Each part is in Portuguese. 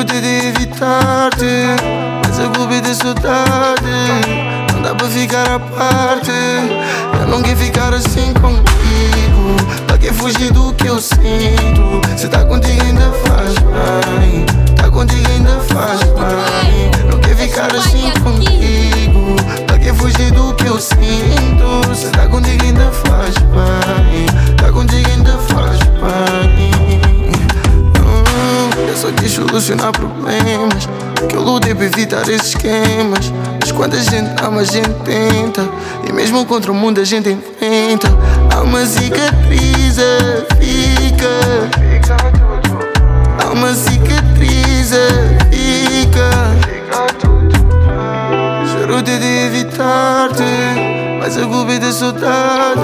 Lutei tentei evitar-te Mas a culpa é saudade. Não dá pra ficar à parte Eu não quero ficar assim contigo. Pra que fugir do que eu sinto? Se tá contigo ainda faz bem Tá contigo ainda faz bem. Não quero ficar assim contigo. Pra que fugir do que eu sinto? Se tá contigo ainda faz bem. Só quis solucionar problemas. Que eu lutei pra evitar esses esquemas. Mas quando a gente ama, a gente tenta. E mesmo contra o mundo, a gente inventa. Há uma cicatriz, fica. Há uma cicatriz, fica. Juro de evitar-te, mas a culpa é da saudade.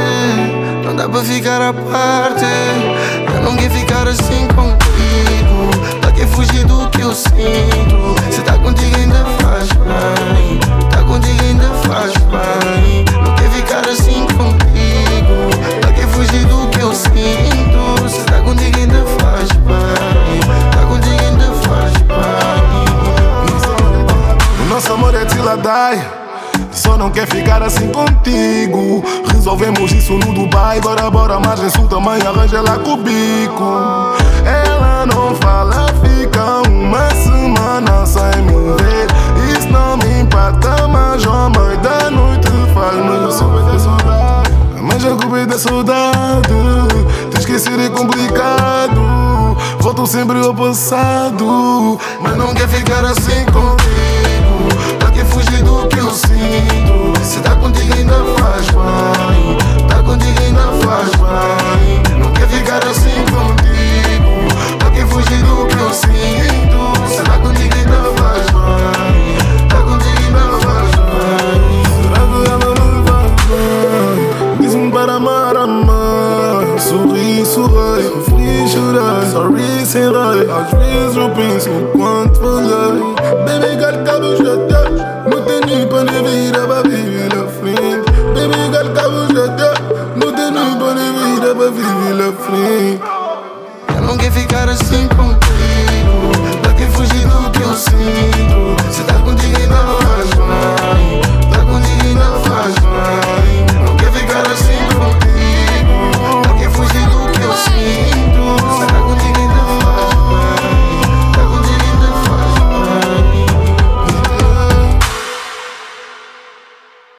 Não dá pra ficar à parte. Eu não quero ficar Só não quer ficar assim contigo. Resolvemos isso no Dubai. Bora, bora, mas insulta mãe, arranja ela com o bico. Ela não fala, fica uma semana sem me ver. Isso não me impacta, mas a mãe da noite faz-me sofrer. Mas a culpa é da saudade. Te esquecer é complicado. Volto sempre ao passado. Mas não quer ficar assim contigo travail, on finit sur la, ça risque c'est rail, à jouer sur pin, son point de folie. Baby, got cabo, je t'aime, nous tenus pas les vies, la baby, vive la flint. Baby, got cabo, je t'aime, nous tenus pas les vies, la baby, vive la flint. Eu não quero ficar assim contigo, daqui fugir do que eu sinto.